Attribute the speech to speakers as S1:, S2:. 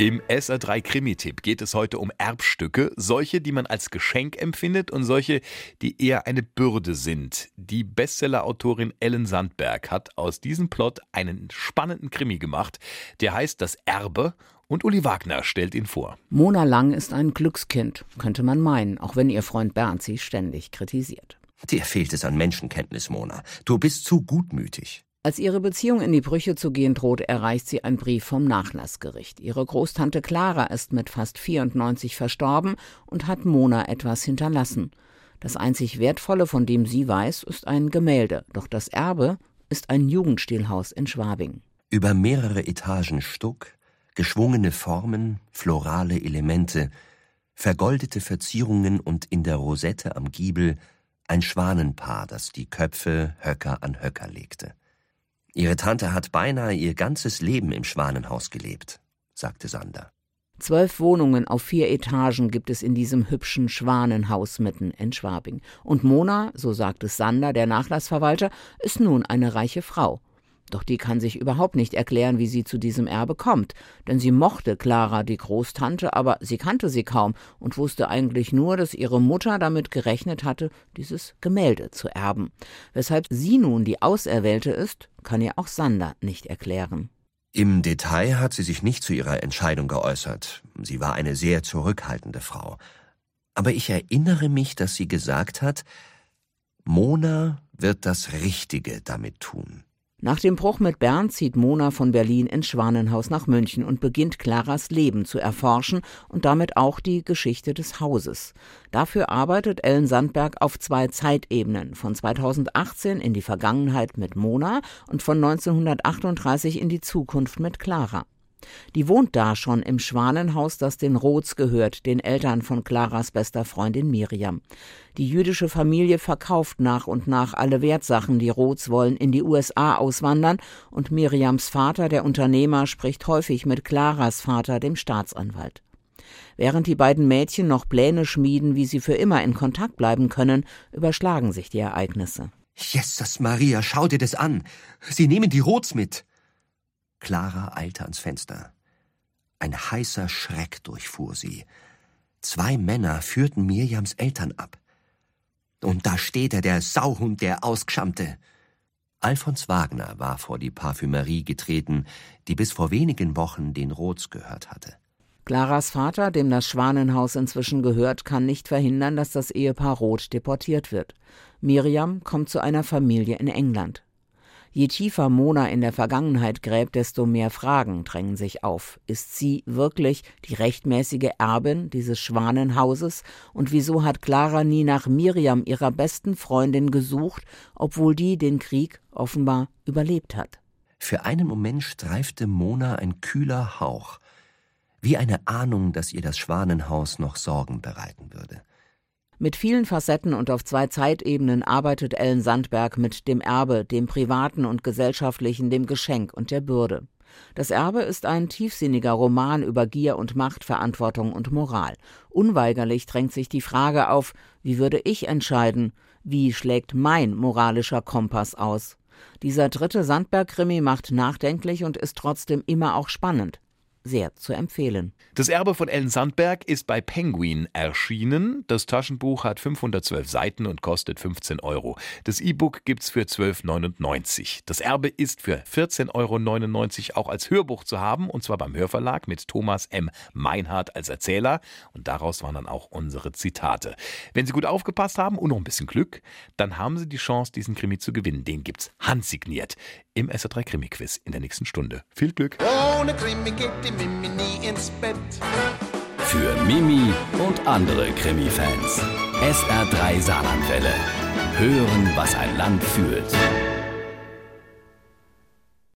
S1: Im SR3 Krimi-Tipp geht es heute um Erbstücke, solche, die man als Geschenk empfindet und solche, die eher eine Bürde sind. Die Bestseller-Autorin Ellen Sandberg hat aus diesem Plot einen spannenden Krimi gemacht, der heißt Das Erbe und Uli Wagner stellt ihn vor.
S2: Mona Lang ist ein Glückskind, könnte man meinen, auch wenn ihr Freund Bernd sie ständig kritisiert.
S3: Dir fehlt es an Menschenkenntnis, Mona. Du bist zu gutmütig.
S2: Als ihre Beziehung in die Brüche zu gehen droht, erreicht sie ein Brief vom Nachlassgericht. Ihre Großtante Clara ist mit fast 94 verstorben und hat Mona etwas hinterlassen. Das einzig Wertvolle, von dem sie weiß, ist ein Gemälde, doch das Erbe ist ein Jugendstilhaus in Schwabing.
S3: Über mehrere Etagen Stuck, geschwungene Formen, florale Elemente, vergoldete Verzierungen und in der Rosette am Giebel ein Schwanenpaar, das die Köpfe Höcker an Höcker legte. Ihre Tante hat beinahe ihr ganzes Leben im Schwanenhaus gelebt, sagte Sander.
S2: Zwölf Wohnungen auf vier Etagen gibt es in diesem hübschen Schwanenhaus mitten in Schwabing. Und Mona, so sagt es Sander, der Nachlassverwalter, ist nun eine reiche Frau. Doch die kann sich überhaupt nicht erklären, wie sie zu diesem Erbe kommt, denn sie mochte Clara, die Großtante, aber sie kannte sie kaum und wusste eigentlich nur, dass ihre Mutter damit gerechnet hatte, dieses Gemälde zu erben. Weshalb sie nun die Auserwählte ist, kann ihr auch Sander nicht erklären.
S3: Im Detail hat sie sich nicht zu ihrer Entscheidung geäußert. Sie war eine sehr zurückhaltende Frau. Aber ich erinnere mich, dass sie gesagt hat, Mona wird das Richtige damit tun.
S2: Nach dem Bruch mit Bernd zieht Mona von Berlin ins Schwanenhaus nach München und beginnt Claras Leben zu erforschen und damit auch die Geschichte des Hauses. Dafür arbeitet Ellen Sandberg auf zwei Zeitebenen, von 2018 in die Vergangenheit mit Mona und von 1938 in die Zukunft mit Clara. Die wohnt da schon im Schwanenhaus, das den Roths gehört, den Eltern von Claras bester Freundin Miriam. Die jüdische Familie verkauft nach und nach alle Wertsachen. Die Roths wollen in die USA auswandern und Miriams Vater, der Unternehmer, spricht häufig mit Claras Vater, dem Staatsanwalt. Während die beiden Mädchen noch Pläne schmieden, wie sie für immer in Kontakt bleiben können, überschlagen sich die Ereignisse.
S3: Jesus Maria, schau dir das an. Sie nehmen die Roths mit. Clara eilte ans Fenster. Ein heißer Schreck durchfuhr sie. Zwei Männer führten Mirjams Eltern ab. Und da steht er, der Sauhund, der Ausgeschammte. Alfons Wagner war vor die Parfümerie getreten, die bis vor wenigen Wochen den Roths gehört hatte.
S2: Claras Vater, dem das Schwanenhaus inzwischen gehört, kann nicht verhindern, dass das Ehepaar Roth deportiert wird. Miriam kommt zu einer Familie in England. Je tiefer Mona in der Vergangenheit gräbt, desto mehr Fragen drängen sich auf. Ist sie wirklich die rechtmäßige Erbin dieses Schwanenhauses? Und wieso hat Clara nie nach Miriam, ihrer besten Freundin, gesucht, obwohl die den Krieg offenbar überlebt hat?
S3: Für einen Moment streifte Mona ein kühler Hauch, wie eine Ahnung, dass ihr das Schwanenhaus noch Sorgen bereiten würde.
S2: Mit vielen Facetten und auf zwei Zeitebenen arbeitet Ellen Sandberg mit dem Erbe, dem privaten und gesellschaftlichen, dem Geschenk und der Bürde. Das Erbe ist ein tiefsinniger Roman über Gier und Macht, Verantwortung und Moral. Unweigerlich drängt sich die Frage auf, wie würde ich entscheiden? Wie schlägt mein moralischer Kompass aus? Dieser dritte Sandberg-Krimi macht nachdenklich und ist trotzdem immer auch spannend sehr zu empfehlen.
S1: Das Erbe von Ellen Sandberg ist bei Penguin erschienen. Das Taschenbuch hat 512 Seiten und kostet 15 Euro. Das E-Book gibt's für 12,99. Das Erbe ist für 14,99 Euro auch als Hörbuch zu haben und zwar beim Hörverlag mit Thomas M. Meinhardt als Erzähler und daraus waren dann auch unsere Zitate. Wenn Sie gut aufgepasst haben und noch ein bisschen Glück, dann haben Sie die Chance, diesen Krimi zu gewinnen. Den gibt's handsigniert im SR3 Krimi Quiz in der nächsten Stunde. Viel Glück. Ohne Krimi geht die Mimi nie ins Bett. Für Mimi und andere Krimi-Fans. SR3 Saarlandwelle. Hören, was ein Land fühlt.